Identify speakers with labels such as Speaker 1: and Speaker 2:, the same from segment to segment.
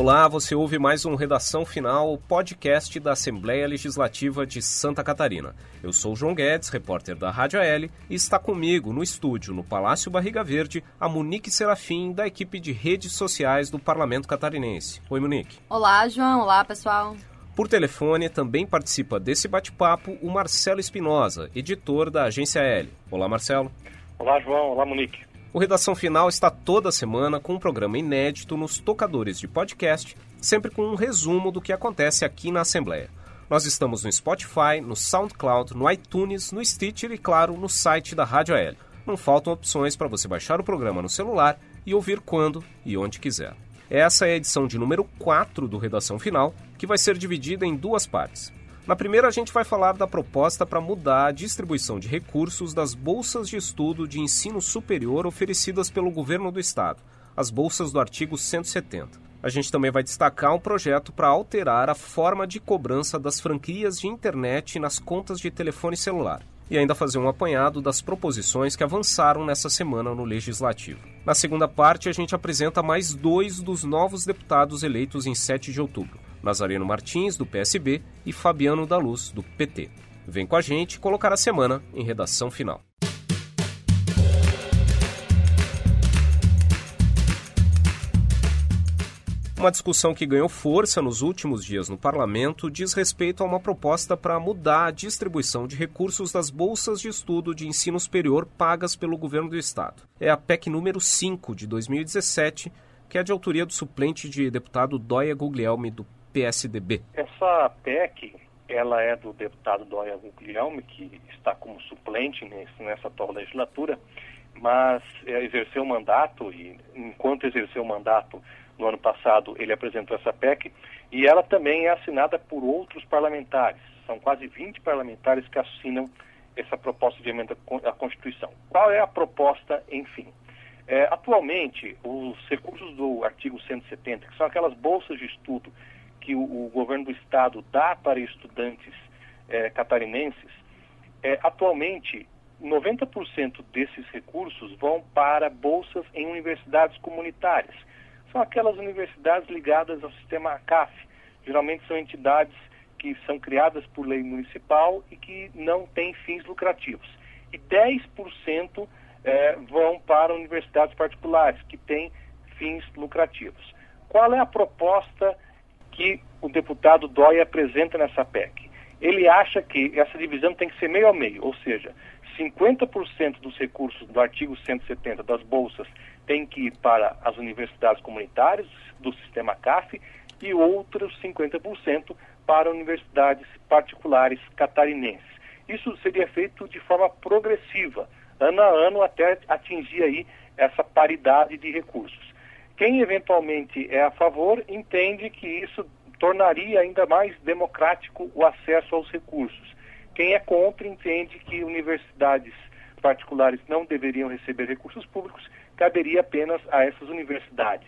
Speaker 1: Olá, você ouve mais um Redação Final, podcast da Assembleia Legislativa de Santa Catarina. Eu sou João Guedes, repórter da Rádio AL, e está comigo no estúdio, no Palácio Barriga Verde, a Monique Serafim, da equipe de redes sociais do Parlamento Catarinense. Oi, Monique.
Speaker 2: Olá, João. Olá, pessoal.
Speaker 1: Por telefone, também participa desse bate-papo o Marcelo Espinosa, editor da Agência L. Olá, Marcelo.
Speaker 3: Olá, João. Olá, Monique.
Speaker 1: O Redação Final está toda semana com um programa inédito nos tocadores de podcast, sempre com um resumo do que acontece aqui na Assembleia. Nós estamos no Spotify, no SoundCloud, no iTunes, no Stitcher e, claro, no site da Rádio AL. Não faltam opções para você baixar o programa no celular e ouvir quando e onde quiser. Essa é a edição de número 4 do Redação Final, que vai ser dividida em duas partes. Na primeira, a gente vai falar da proposta para mudar a distribuição de recursos das bolsas de estudo de ensino superior oferecidas pelo governo do estado, as bolsas do artigo 170. A gente também vai destacar um projeto para alterar a forma de cobrança das franquias de internet nas contas de telefone celular e ainda fazer um apanhado das proposições que avançaram nessa semana no Legislativo. Na segunda parte, a gente apresenta mais dois dos novos deputados eleitos em 7 de outubro. Nazareno Martins, do PSB, e Fabiano da Luz, do PT. Vem com a gente colocar a semana em redação final. Uma discussão que ganhou força nos últimos dias no parlamento diz respeito a uma proposta para mudar a distribuição de recursos das bolsas de estudo de ensino superior pagas pelo governo do estado. É a PEC número 5 de 2017, que é de autoria do suplente de deputado Dóia Guglielmi do PSDB.
Speaker 3: Essa PEC, ela é do deputado Dóia Guglielmi, que está como suplente nesse, nessa atual legislatura, mas é, exerceu o mandato e, enquanto exerceu o mandato no ano passado, ele apresentou essa PEC e ela também é assinada por outros parlamentares. São quase 20 parlamentares que assinam essa proposta de emenda à Constituição. Qual é a proposta, enfim? É, atualmente, os recursos do artigo 170, que são aquelas bolsas de estudo que o, o governo do estado dá para estudantes é, catarinenses, é, atualmente 90% desses recursos vão para bolsas em universidades comunitárias. São aquelas universidades ligadas ao sistema CAF. Geralmente são entidades que são criadas por lei municipal e que não têm fins lucrativos. E 10% é, vão para universidades particulares, que têm fins lucrativos. Qual é a proposta que o deputado Dói apresenta nessa PEC. Ele acha que essa divisão tem que ser meio a meio, ou seja, 50% dos recursos do artigo 170 das bolsas tem que ir para as universidades comunitárias do sistema CAF e outros 50% para universidades particulares catarinenses. Isso seria feito de forma progressiva, ano a ano, até atingir aí essa paridade de recursos. Quem eventualmente é a favor entende que isso tornaria ainda mais democrático o acesso aos recursos. Quem é contra entende que universidades particulares não deveriam receber recursos públicos, caberia apenas a essas universidades,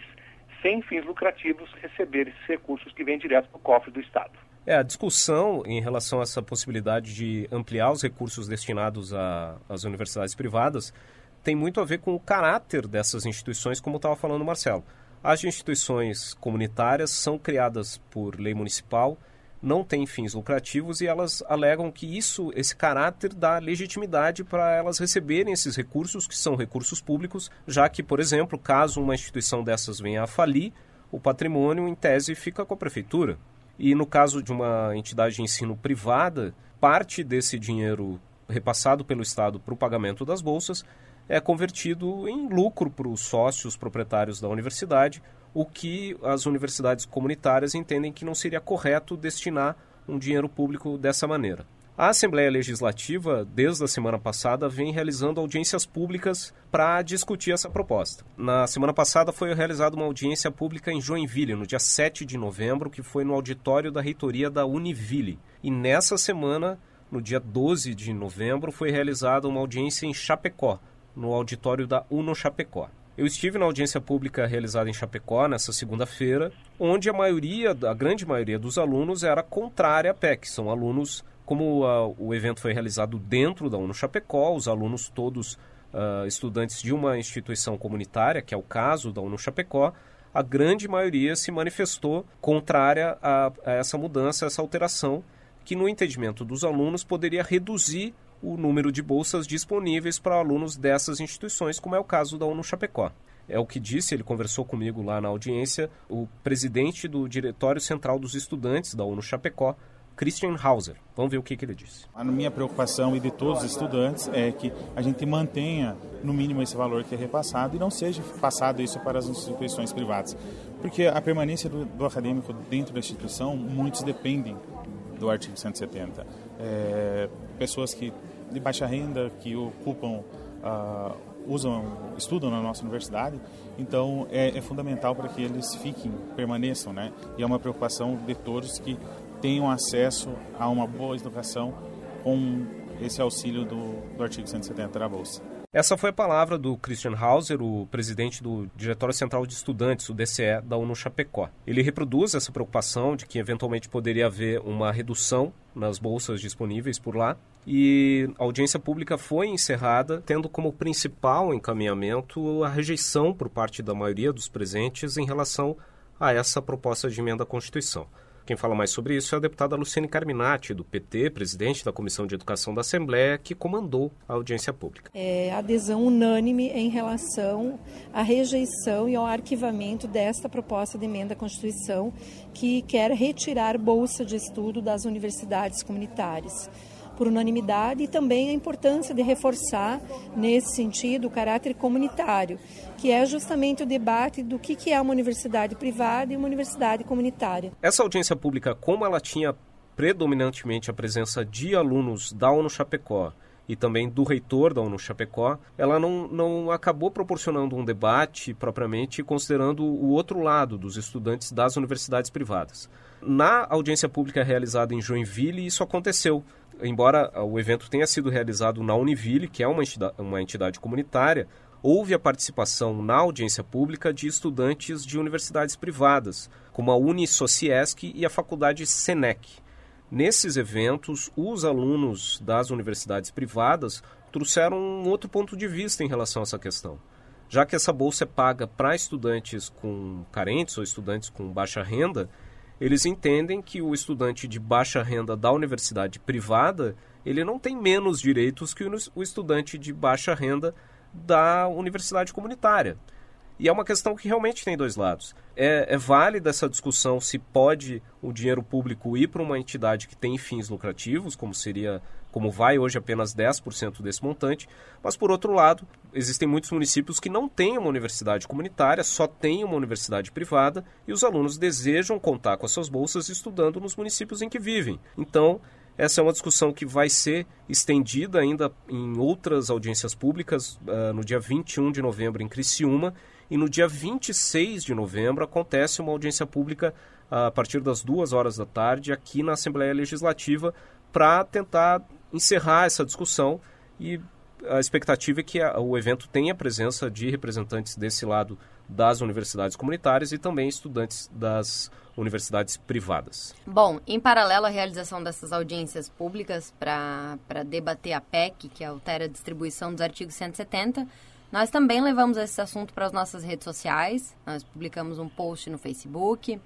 Speaker 3: sem fins lucrativos, receber esses recursos que vêm direto para o cofre do Estado.
Speaker 1: É, a discussão em relação a essa possibilidade de ampliar os recursos destinados às universidades privadas tem muito a ver com o caráter dessas instituições, como estava falando o Marcelo. As instituições comunitárias são criadas por lei municipal, não têm fins lucrativos e elas alegam que isso, esse caráter dá legitimidade para elas receberem esses recursos, que são recursos públicos, já que, por exemplo, caso uma instituição dessas venha a falir, o patrimônio, em tese, fica com a prefeitura. E no caso de uma entidade de ensino privada, parte desse dinheiro repassado pelo Estado para o pagamento das bolsas é convertido em lucro para os sócios proprietários da universidade, o que as universidades comunitárias entendem que não seria correto destinar um dinheiro público dessa maneira. A Assembleia Legislativa, desde a semana passada, vem realizando audiências públicas para discutir essa proposta. Na semana passada foi realizada uma audiência pública em Joinville, no dia 7 de novembro, que foi no auditório da reitoria da Univille. E nessa semana, no dia 12 de novembro, foi realizada uma audiência em Chapecó, no auditório da Uno Chapecó. Eu estive na audiência pública realizada em Chapecó nessa segunda-feira, onde a maioria, a grande maioria dos alunos era contrária à PEC. São alunos, como uh, o evento foi realizado dentro da Uno Chapecó, os alunos todos uh, estudantes de uma instituição comunitária, que é o caso da Uno Chapecó, a grande maioria se manifestou contrária a, a essa mudança, a essa alteração, que no entendimento dos alunos poderia reduzir o número de bolsas disponíveis para alunos dessas instituições, como é o caso da UNO Chapecó. É o que disse, ele conversou comigo lá na audiência, o presidente do Diretório Central dos Estudantes da UNO Chapecó, Christian Hauser. Vamos ver o que, que, ele disse.
Speaker 4: A minha preocupação e de todos os estudantes é que a gente mantenha no mínimo esse valor que é repassado e não seja passado isso para as instituições privadas. Porque a permanência do, do acadêmico dentro da instituição, muitos dependem do artigo 170. É, pessoas que de baixa renda, que ocupam, uh, usam, estudam na nossa universidade, então é, é fundamental para que eles fiquem, permaneçam, né? E é uma preocupação de todos que tenham acesso a uma boa educação com esse auxílio do, do artigo 170 da Bolsa.
Speaker 1: Essa foi a palavra do Christian Hauser, o presidente do Diretório Central de Estudantes, o DCE, da UNO Chapecó. Ele reproduz essa preocupação de que eventualmente poderia haver uma redução nas bolsas disponíveis por lá. E a audiência pública foi encerrada, tendo como principal encaminhamento a rejeição por parte da maioria dos presentes em relação a essa proposta de emenda à Constituição. Quem fala mais sobre isso é a deputada Luciane Carminati, do PT, presidente da Comissão de Educação da Assembleia, que comandou a audiência pública.
Speaker 5: É adesão unânime em relação à rejeição e ao arquivamento desta proposta de emenda à Constituição, que quer retirar bolsa de estudo das universidades comunitárias por unanimidade e também a importância de reforçar, nesse sentido, o caráter comunitário, que é justamente o debate do que é uma universidade privada e uma universidade comunitária.
Speaker 1: Essa audiência pública, como ela tinha predominantemente a presença de alunos da UNO Chapecó e também do reitor da UNO Chapecó, ela não, não acabou proporcionando um debate propriamente considerando o outro lado dos estudantes das universidades privadas. Na audiência pública realizada em Joinville, isso aconteceu embora o evento tenha sido realizado na Univille, que é uma entidade, uma entidade comunitária, houve a participação na audiência pública de estudantes de universidades privadas, como a Unisociesc e a Faculdade Senec. Nesses eventos, os alunos das universidades privadas trouxeram um outro ponto de vista em relação a essa questão. Já que essa bolsa é paga para estudantes com carentes ou estudantes com baixa renda, eles entendem que o estudante de baixa renda da universidade privada ele não tem menos direitos que o estudante de baixa renda da universidade comunitária. E é uma questão que realmente tem dois lados. É, é válida essa discussão se pode o dinheiro público ir para uma entidade que tem fins lucrativos, como seria como vai hoje apenas 10% desse montante, mas por outro lado, existem muitos municípios que não têm uma universidade comunitária, só têm uma universidade privada e os alunos desejam contar com as suas bolsas estudando nos municípios em que vivem. Então, essa é uma discussão que vai ser estendida ainda em outras audiências públicas, uh, no dia 21 de novembro em Criciúma, e no dia 26 de novembro acontece uma audiência pública uh, a partir das duas horas da tarde aqui na Assembleia Legislativa para tentar encerrar essa discussão e a expectativa é que o evento tenha a presença de representantes desse lado das universidades comunitárias e também estudantes das universidades privadas.
Speaker 2: Bom, em paralelo à realização dessas audiências públicas para debater a PEC, que altera a distribuição dos artigos 170, nós também levamos esse assunto para as nossas redes sociais. Nós publicamos um post no Facebook,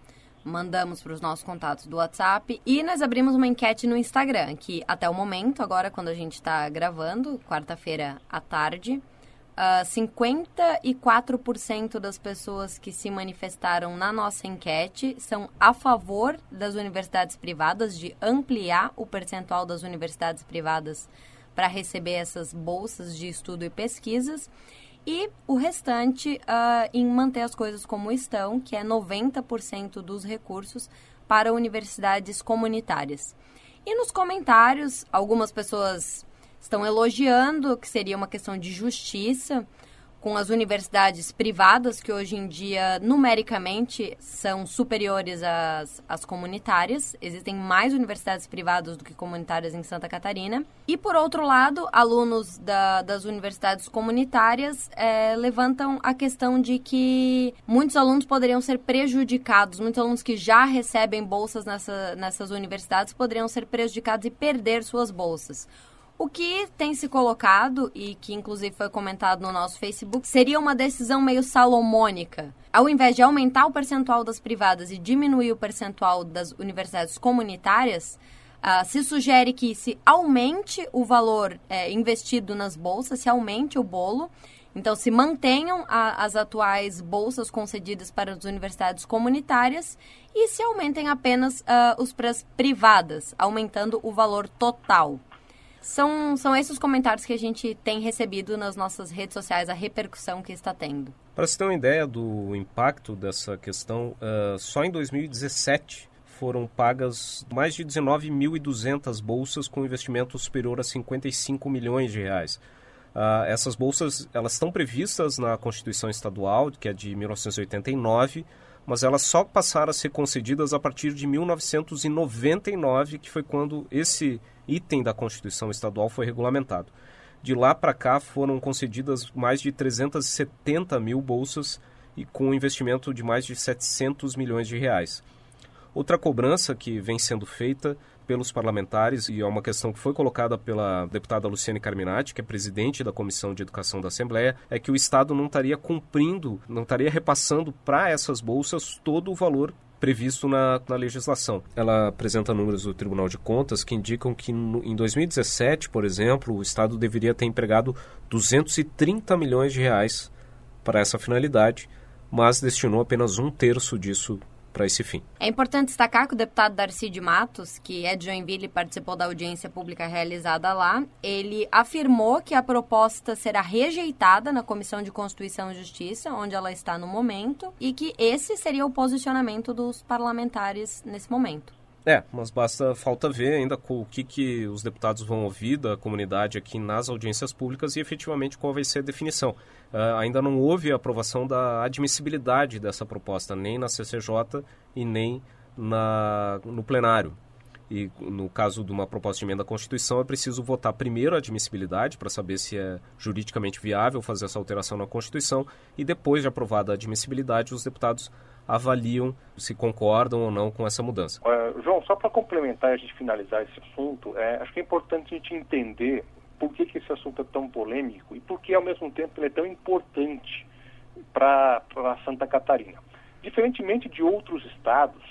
Speaker 2: mandamos para os nossos contatos do WhatsApp e nós abrimos uma enquete no Instagram, que até o momento, agora quando a gente está gravando, quarta-feira à tarde, uh, ah, 54% das pessoas que se manifestaram na nossa enquete são a favor das universidades privadas, de ampliar o percentual das universidades privadas para receber essas bolsas de estudo e pesquisas e o restante uh, em manter as coisas como estão, que é 90% dos recursos para universidades comunitárias. E nos comentários, algumas pessoas estão elogiando que seria uma questão de justiça, com as universidades privadas, que hoje em dia, numericamente, são superiores às, às comunitárias. Existem mais universidades privadas do que comunitárias em Santa Catarina. E, por outro lado, alunos da, das universidades comunitárias é, levantam a questão de que muitos alunos poderiam ser prejudicados, muitos alunos que já recebem bolsas nessa, nessas universidades poderiam ser prejudicados e perder suas bolsas. O que tem se colocado, e que inclusive foi comentado no nosso Facebook, seria uma decisão meio salomônica. Ao invés de aumentar o percentual das privadas e diminuir o percentual das universidades comunitárias, uh, se sugere que se aumente o valor é, investido nas bolsas, se aumente o bolo. Então, se mantenham a, as atuais bolsas concedidas para as universidades comunitárias e se aumentem apenas uh, os para as privadas, aumentando o valor total. São, são esses os comentários que a gente tem recebido nas nossas redes sociais, a repercussão que está tendo.
Speaker 1: Para se ter uma ideia do impacto dessa questão, uh, só em 2017 foram pagas mais de 19.200 bolsas com investimento superior a 55 milhões de reais. Uh, essas bolsas elas estão previstas na Constituição Estadual, que é de 1989, mas elas só passaram a ser concedidas a partir de 1999, que foi quando esse item da Constituição Estadual foi regulamentado. De lá para cá foram concedidas mais de 370 mil bolsas e com um investimento de mais de 700 milhões de reais. Outra cobrança que vem sendo feita pelos parlamentares, e é uma questão que foi colocada pela deputada Luciane Carminati, que é presidente da Comissão de Educação da Assembleia, é que o Estado não estaria cumprindo, não estaria repassando para essas bolsas todo o valor previsto na, na, legislação. Ela apresenta números do Tribunal de Contas que indicam que no, em 2017, por exemplo, o Estado deveria ter empregado 230 milhões de reais para essa finalidade, mas destinou apenas um terço disso para esse fim.
Speaker 2: É importante destacar que o deputado Darcy de Matos, que é de Joinville e participou da audiência pública realizada lá, ele afirmou que a proposta será rejeitada na Comissão de Constituição e Justiça, onde ela está no momento, e que esse seria o posicionamento dos parlamentares nesse momento.
Speaker 1: É, mas basta falta ver ainda o que, que os deputados vão ouvir da comunidade aqui nas audiências públicas e efetivamente qual vai ser a definição. Uh, ainda não houve aprovação da admissibilidade dessa proposta, nem na CCJ e nem na, no plenário. E no caso de uma proposta de emenda à Constituição, é preciso votar primeiro a admissibilidade para saber se é juridicamente viável fazer essa alteração na Constituição e depois de aprovada a admissibilidade, os deputados avaliam se concordam ou não com essa mudança.
Speaker 3: Uh, João, só para complementar e a gente finalizar esse assunto, é, acho que é importante a gente entender por que, que esse assunto é tão polêmico e por que, ao mesmo tempo, ele é tão importante para Santa Catarina. Diferentemente de outros estados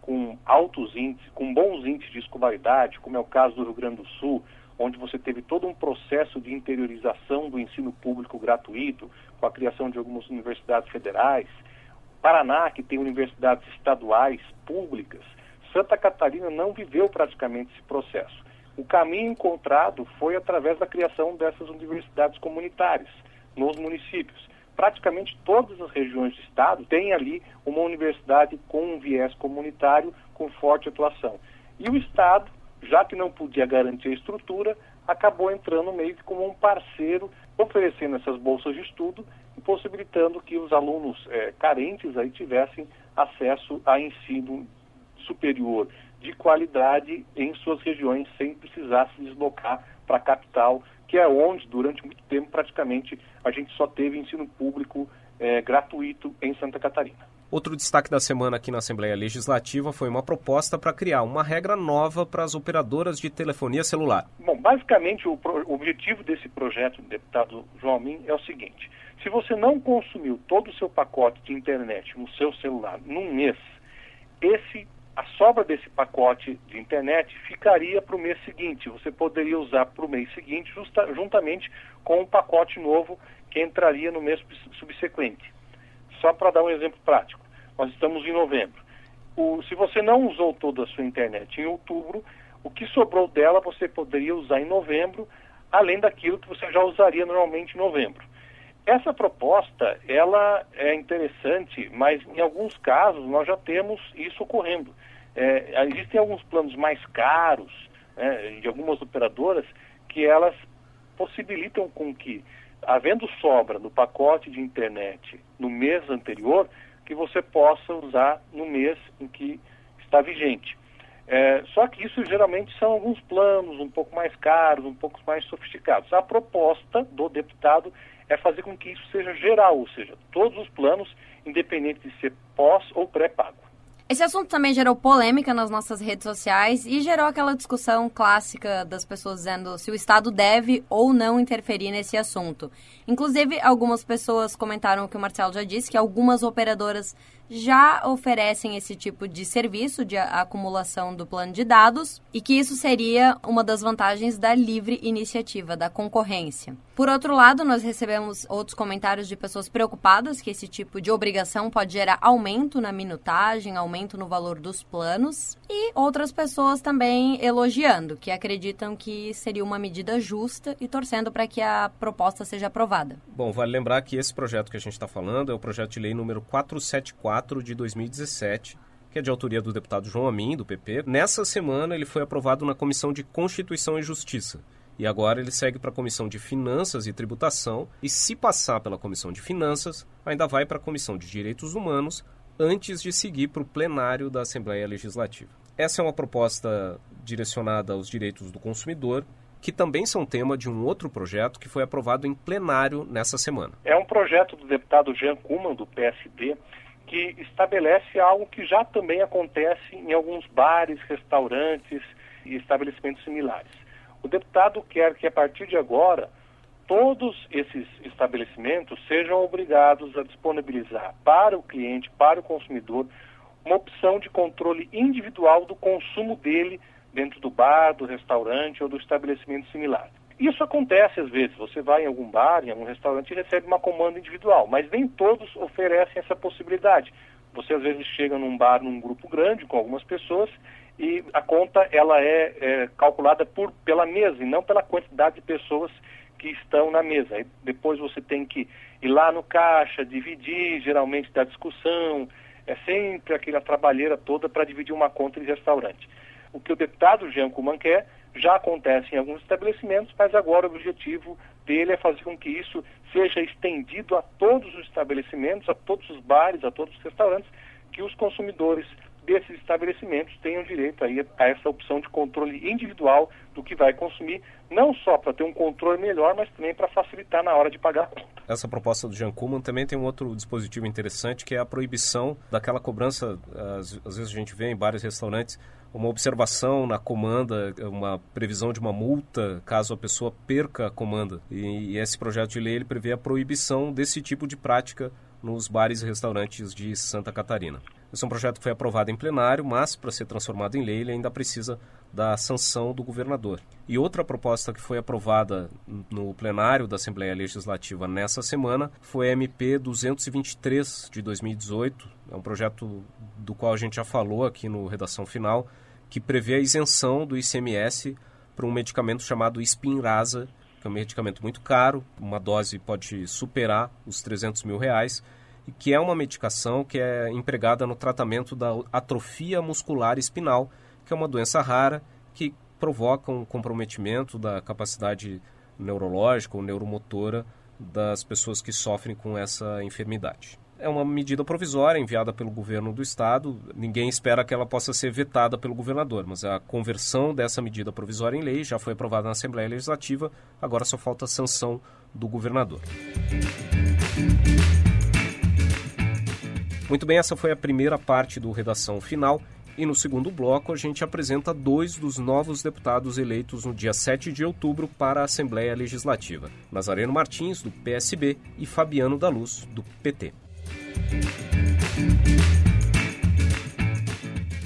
Speaker 3: com altos índices, com bons índices de escolaridade, como é o caso do Rio Grande do Sul, onde você teve todo um processo de interiorização do ensino público gratuito, com a criação de algumas universidades federais, Paraná, que tem universidades estaduais públicas, Santa Catarina não viveu praticamente esse processo. O caminho encontrado foi através da criação dessas universidades comunitárias nos municípios. Praticamente todas as regiões do estado têm ali uma universidade com um viés comunitário com forte atuação. E o estado, já que não podia garantir a estrutura, acabou entrando meio que como um parceiro, oferecendo essas bolsas de estudo possibilitando que os alunos é, carentes aí tivessem acesso a ensino superior de qualidade em suas regiões sem precisar se deslocar para a capital, que é onde durante muito tempo praticamente a gente só teve ensino público é, gratuito em Santa Catarina.
Speaker 1: Outro destaque da semana aqui na Assembleia Legislativa foi uma proposta para criar uma regra nova para as operadoras de telefonia celular.
Speaker 3: Bom, basicamente o, pro, o objetivo desse projeto do deputado João Min é o seguinte: se você não consumiu todo o seu pacote de internet no seu celular num mês, esse a sobra desse pacote de internet ficaria para o mês seguinte. Você poderia usar para o mês seguinte, justa, juntamente com um pacote novo que entraria no mês subsequente. Só para dar um exemplo prático, nós estamos em novembro. O, se você não usou toda a sua internet em outubro, o que sobrou dela você poderia usar em novembro, além daquilo que você já usaria normalmente em novembro. Essa proposta, ela é interessante, mas em alguns casos nós já temos isso ocorrendo. É, existem alguns planos mais caros né, de algumas operadoras que elas possibilitam com que havendo sobra no pacote de internet no mês anterior, que você possa usar no mês em que está vigente. É, só que isso geralmente são alguns planos um pouco mais caros, um pouco mais sofisticados. A proposta do deputado é fazer com que isso seja geral, ou seja, todos os planos, independente de ser pós ou pré-pago.
Speaker 2: Esse assunto também gerou polêmica nas nossas redes sociais e gerou aquela discussão clássica das pessoas dizendo se o Estado deve ou não interferir nesse assunto. Inclusive, algumas pessoas comentaram o que o Marcelo já disse, que algumas operadoras já oferecem esse tipo de serviço de acumulação do plano de dados e que isso seria uma das vantagens da livre iniciativa, da concorrência. Por outro lado, nós recebemos outros comentários de pessoas preocupadas que esse tipo de obrigação pode gerar aumento na minutagem, aumento no valor dos planos, e outras pessoas também elogiando, que acreditam que seria uma medida justa e torcendo para que a proposta seja aprovada.
Speaker 1: Bom, vale lembrar que esse projeto que a gente está falando é o projeto de lei número 474 de 2017 que é de autoria do deputado João Amin, do PP. Nessa semana, ele foi aprovado na Comissão de Constituição e Justiça. E agora ele segue para a Comissão de Finanças e Tributação e, se passar pela Comissão de Finanças, ainda vai para a Comissão de Direitos Humanos antes de seguir para o plenário da Assembleia Legislativa. Essa é uma proposta direcionada aos direitos do consumidor, que também são tema de um outro projeto que foi aprovado em plenário nessa semana.
Speaker 3: É um projeto do deputado Jean Kuman, do PSD, que estabelece algo que já também acontece em alguns bares, restaurantes e estabelecimentos similares. O deputado quer que, a partir de agora, todos esses estabelecimentos sejam obrigados a disponibilizar para o cliente, para o consumidor, uma opção de controle individual do consumo dele dentro do bar, do restaurante ou do estabelecimento similar. Isso acontece às vezes. Você vai em algum bar, em algum restaurante e recebe uma comanda individual, mas nem todos oferecem essa possibilidade. Você às vezes chega num bar num grupo grande com algumas pessoas e a conta ela é, é, calculada por, pela mesa e não pela quantidade de pessoas que estão na mesa. Depois você tem que ir lá no caixa, dividir, geralmente da discussão, é sempre aquela trabalheira toda para dividir uma conta de restaurante. O que o deputado Jean Kuman quer já acontece em alguns estabelecimentos, mas agora o objetivo dele é fazer com que isso seja estendido a todos os estabelecimentos, a todos os bares, a todos os restaurantes, que os consumidores desses estabelecimentos tenham direito aí a essa opção de controle individual do que vai consumir, não só para ter um controle melhor, mas também para facilitar na hora de pagar a conta.
Speaker 1: Essa proposta do Jean Kuhlmann também tem um outro dispositivo interessante, que é a proibição daquela cobrança, às, às vezes a gente vê em vários restaurantes, uma observação na comanda, uma previsão de uma multa caso a pessoa perca a comanda. E, e esse projeto de lei ele prevê a proibição desse tipo de prática nos bares e restaurantes de Santa Catarina. Esse é um projeto que foi aprovado em plenário, mas para ser transformado em lei ele ainda precisa da sanção do governador. E outra proposta que foi aprovada no plenário da Assembleia Legislativa nessa semana foi a MP 223 de 2018. É um projeto do qual a gente já falou aqui no Redação Final, que prevê a isenção do ICMS para um medicamento chamado Spinraza, que é um medicamento muito caro, uma dose pode superar os 300 mil reais, que é uma medicação que é empregada no tratamento da atrofia muscular espinal, que é uma doença rara que provoca um comprometimento da capacidade neurológica ou neuromotora das pessoas que sofrem com essa enfermidade. É uma medida provisória enviada pelo governo do estado. Ninguém espera que ela possa ser vetada pelo governador, mas a conversão dessa medida provisória em lei já foi aprovada na Assembleia Legislativa, agora só falta a sanção do governador. Muito bem, essa foi a primeira parte do Redação Final. E no segundo bloco, a gente apresenta dois dos novos deputados eleitos no dia 7 de outubro para a Assembleia Legislativa: Nazareno Martins, do PSB, e Fabiano da Luz, do PT.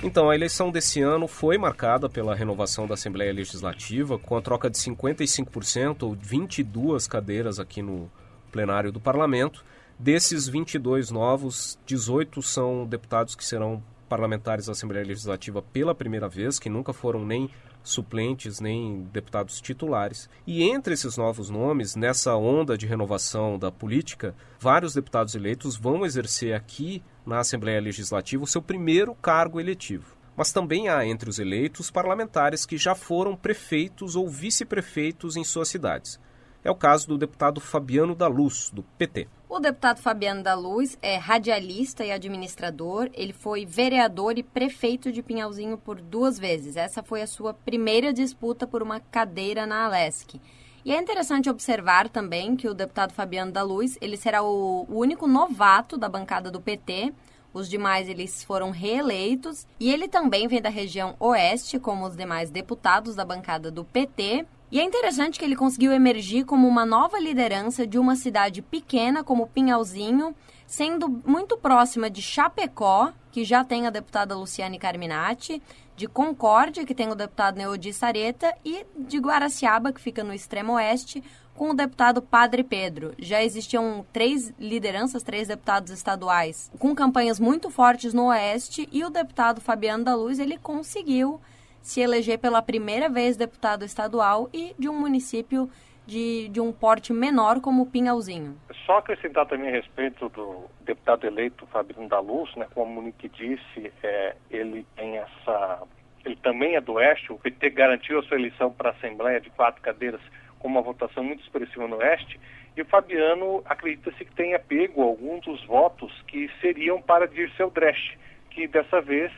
Speaker 1: Então, a eleição desse ano foi marcada pela renovação da Assembleia Legislativa, com a troca de 55% ou 22 cadeiras aqui no plenário do Parlamento. Desses 22 novos, 18 são deputados que serão parlamentares da Assembleia Legislativa pela primeira vez, que nunca foram nem suplentes nem deputados titulares. E entre esses novos nomes, nessa onda de renovação da política, vários deputados eleitos vão exercer aqui na Assembleia Legislativa o seu primeiro cargo eletivo. Mas também há entre os eleitos parlamentares que já foram prefeitos ou vice-prefeitos em suas cidades. É o caso do deputado Fabiano da Luz, do PT.
Speaker 2: O deputado Fabiano da Luz é radialista e administrador. Ele foi vereador e prefeito de Pinhalzinho por duas vezes. Essa foi a sua primeira disputa por uma cadeira na Alesc. E é interessante observar também que o deputado Fabiano da Luz, ele será o único novato da bancada do PT. Os demais eles foram reeleitos e ele também vem da região oeste, como os demais deputados da bancada do PT. E é interessante que ele conseguiu emergir como uma nova liderança de uma cidade pequena como Pinhalzinho, sendo muito próxima de Chapecó, que já tem a deputada Luciane Carminati, de Concórdia, que tem o deputado Neodi Sareta, e de Guaraciaba, que fica no extremo oeste, com o deputado Padre Pedro. Já existiam três lideranças, três deputados estaduais, com campanhas muito fortes no Oeste, e o deputado Fabiano da Luz, ele conseguiu se eleger pela primeira vez deputado estadual e de um município de, de um porte menor como Pinhalzinho.
Speaker 3: Só acrescentar também a respeito do deputado eleito Fabiano da Luz, né, como o Monique disse, é, ele tem essa... Ele também é do Oeste, o PT garantiu a sua eleição para a Assembleia de quatro cadeiras com uma votação muito expressiva no Oeste, e o Fabiano acredita-se que tenha pego alguns dos votos que seriam para Dirceu Dresch, que dessa vez,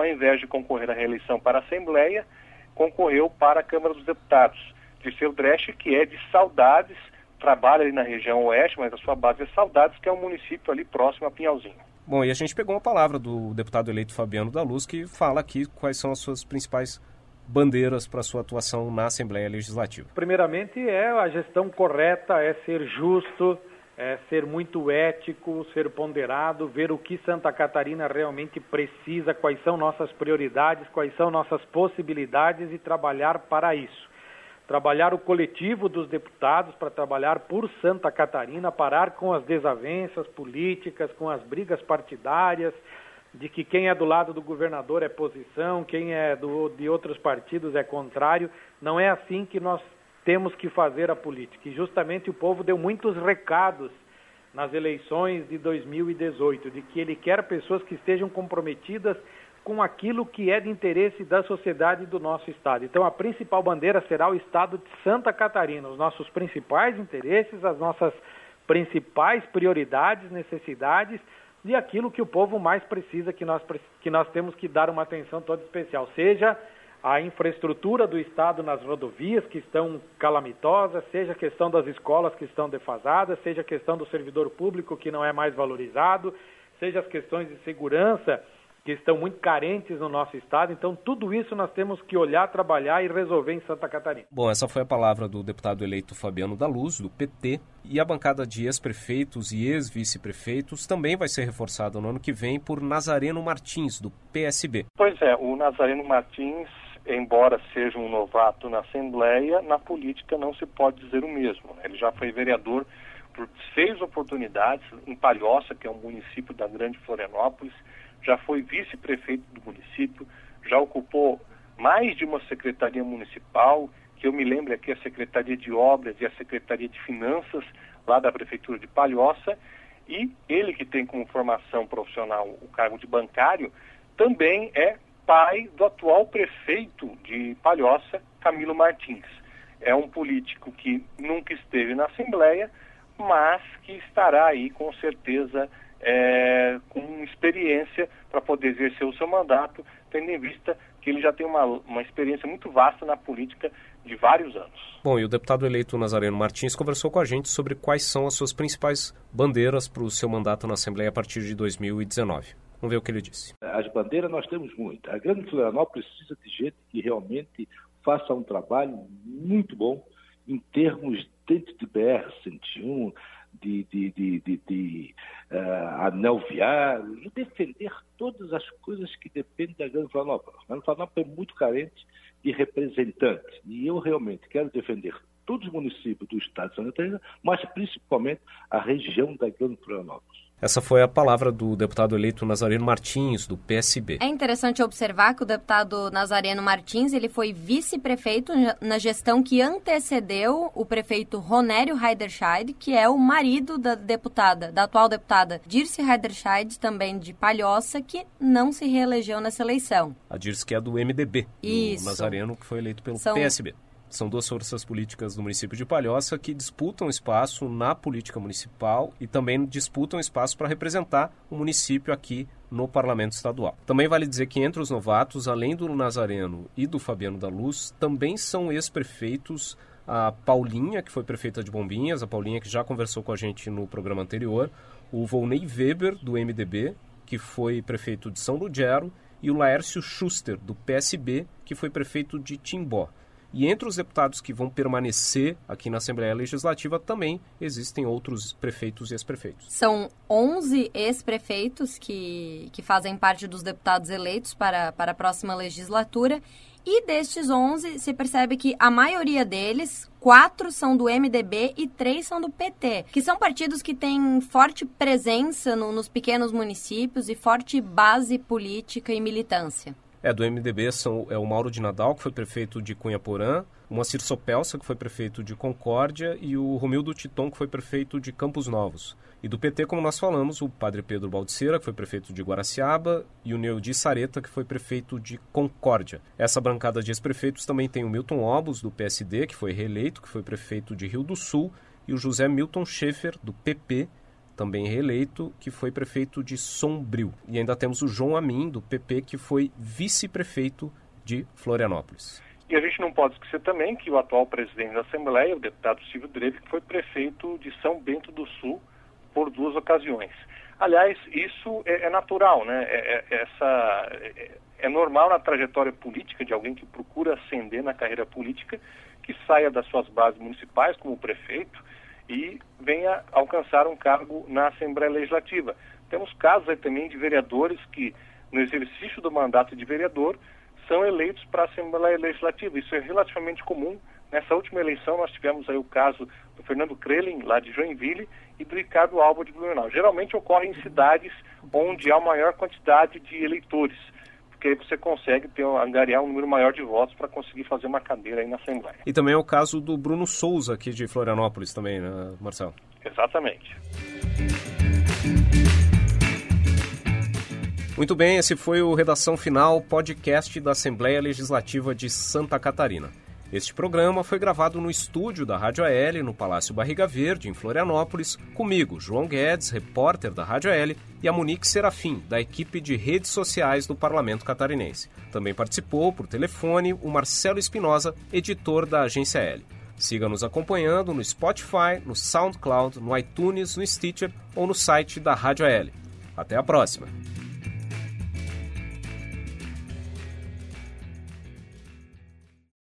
Speaker 3: ao invés de concorrer à reeleição para a Assembleia, concorreu para a Câmara dos Deputados. Dirceu Dresch, que é de Saudades, trabalha ali na região oeste, mas a sua base é Saudades, que é um município ali próximo a Pinhalzinho.
Speaker 1: Bom, e a gente pegou uma palavra do deputado eleito Fabiano da Luz, que fala aqui quais são as suas principais bandeiras para sua atuação na Assembleia Legislativa?
Speaker 6: Primeiramente é a gestão correta, é ser justo, é ser muito ético, ser ponderado, ver o que Santa Catarina realmente precisa, quais são nossas prioridades, quais são nossas possibilidades e trabalhar para isso. Trabalhar o coletivo dos deputados para trabalhar por Santa Catarina, parar com as desavenças políticas, com as brigas partidárias, de que quem é do lado do governador é posição, quem é do, de outros partidos é contrário. Não é assim que nós temos que fazer a política. E justamente o povo deu muitos recados nas eleições de 2018, de que ele quer pessoas que estejam comprometidas com aquilo que é de interesse da sociedade do nosso Estado. Então, a principal bandeira será o Estado de Santa Catarina, os nossos principais interesses, as nossas principais prioridades, necessidades de aquilo que o povo mais precisa, que nós, que nós temos que dar uma atenção toda especial, seja a infraestrutura do Estado nas rodovias que estão calamitosas, seja a questão das escolas que estão defasadas, seja a questão do servidor público que não é mais valorizado, seja as questões de segurança que estão muito carentes no nosso estado. Então, tudo isso nós temos que olhar, trabalhar e resolver em Santa Catarina.
Speaker 1: Bom, essa foi a palavra do deputado eleito Fabiano da Luz, do PT, e a bancada de ex-prefeitos e ex-vice-prefeitos também vai ser reforçada no ano que vem por Nazareno Martins, do PSB.
Speaker 3: Pois é, o Nazareno Martins, embora seja um novato na Assembleia, na política não se pode dizer o mesmo. Ele já foi vereador por seis oportunidades em Palhoça, que é um município da Grande Florianópolis, já foi vice-prefeito do município, já ocupou mais de uma secretaria municipal, que eu me lembro aqui a Secretaria de Obras e a Secretaria de Finanças, lá da Prefeitura de Palhoça, e ele que tem como formação profissional o cargo de bancário, também é pai do atual prefeito de Palhoça, Camilo Martins. É um político que nunca esteve na Assembleia, mas que estará aí com certeza é, com experiência para poder exercer o seu mandato, tendo em vista que ele já tem uma, uma experiência muito vasta na política de vários anos.
Speaker 1: Bom, e o deputado eleito Nazareno Martins conversou com a gente sobre quais são as suas principais bandeiras para o seu mandato na Assembleia a partir de 2019. Vamos ver o que ele disse.
Speaker 7: As bandeiras nós temos muitas. A Grande Florianópolis precisa de gente que realmente faça um trabalho muito bom em termos dentro de BR-101, de, de, de, de, de uh, anel viário e defender todas as coisas que dependem da Grande Florianópolis. A Grande Florianópolis é muito carente de representantes e eu realmente quero defender todos os municípios do estado de Santa Catarina, mas principalmente a região da Grande Florianópolis.
Speaker 1: Essa foi a palavra do deputado eleito Nazareno Martins, do PSB.
Speaker 2: É interessante observar que o deputado Nazareno Martins ele foi vice-prefeito na gestão que antecedeu o prefeito Ronério Heiderscheid, que é o marido da deputada, da atual deputada Dirce Heiderscheid, também de Palhoça, que não se reelegeu nessa eleição.
Speaker 1: A Dirce que é do MDB,
Speaker 2: Isso.
Speaker 1: do Nazareno, que foi eleito pelo
Speaker 2: São...
Speaker 1: PSB. São duas forças políticas do município de Palhoça que disputam espaço na política municipal e também disputam espaço para representar o município aqui no Parlamento Estadual. Também vale dizer que entre os novatos, além do Nazareno e do Fabiano da Luz, também são ex-prefeitos a Paulinha, que foi prefeita de Bombinhas, a Paulinha que já conversou com a gente no programa anterior, o Volney Weber, do MDB, que foi prefeito de São Lugero, e o Laércio Schuster, do PSB, que foi prefeito de Timbó. E entre os deputados que vão permanecer aqui na Assembleia Legislativa também existem outros prefeitos e ex-prefeitos.
Speaker 2: São 11 ex-prefeitos que, que fazem parte dos deputados eleitos para, para a próxima legislatura. E destes 11, se percebe que a maioria deles, quatro são do MDB e três são do PT, que são partidos que têm forte presença no, nos pequenos municípios e forte base política e militância.
Speaker 1: É, do MDB são, é o Mauro de Nadal, que foi prefeito de Cunha Porã, o Moacir Sopelsa, que foi prefeito de Concórdia, e o Romildo Titon, que foi prefeito de Campos Novos. E do PT, como nós falamos, o padre Pedro Baldiceira, que foi prefeito de Guaraciaba, e o Neudi Sareta, que foi prefeito de Concórdia. Essa bancada de ex-prefeitos também tem o Milton Obos, do PSD, que foi reeleito, que foi prefeito de Rio do Sul, e o José Milton Schaefer, do PP, também reeleito, que foi prefeito de Sombrio. E ainda temos o João Amin, do PP, que foi vice-prefeito de Florianópolis.
Speaker 3: E a gente não pode esquecer também que o atual presidente da Assembleia, o deputado Silvio Dreve, foi prefeito de São Bento do Sul por duas ocasiões. Aliás, isso é, é natural, né? É, é, essa, é, é normal na trajetória política de alguém que procura ascender na carreira política, que saia das suas bases municipais como prefeito e venha alcançar um cargo na Assembleia Legislativa. Temos casos aí também de vereadores que, no exercício do mandato de vereador, são eleitos para a Assembleia Legislativa. Isso é relativamente comum. Nessa última eleição, nós tivemos aí o caso do Fernando Krelin, lá de Joinville, e do Ricardo Alba de Blumenau. Geralmente ocorre em cidades onde há maior quantidade de eleitores porque aí você consegue ter, angariar um número maior de votos para conseguir fazer uma cadeira aí na Assembleia.
Speaker 1: E também é o caso do Bruno Souza, aqui de Florianópolis também, né, Marcelo?
Speaker 3: Exatamente.
Speaker 1: Muito bem, esse foi o Redação Final, podcast da Assembleia Legislativa de Santa Catarina. Este programa foi gravado no estúdio da Rádio AL, no Palácio Barriga Verde, em Florianópolis, comigo, João Guedes, repórter da Rádio AL, e a Monique Serafim, da equipe de redes sociais do Parlamento Catarinense. Também participou, por telefone, o Marcelo Espinosa, editor da Agência L. Siga nos acompanhando no Spotify, no SoundCloud, no iTunes, no Stitcher ou no site da Rádio AL. Até a próxima!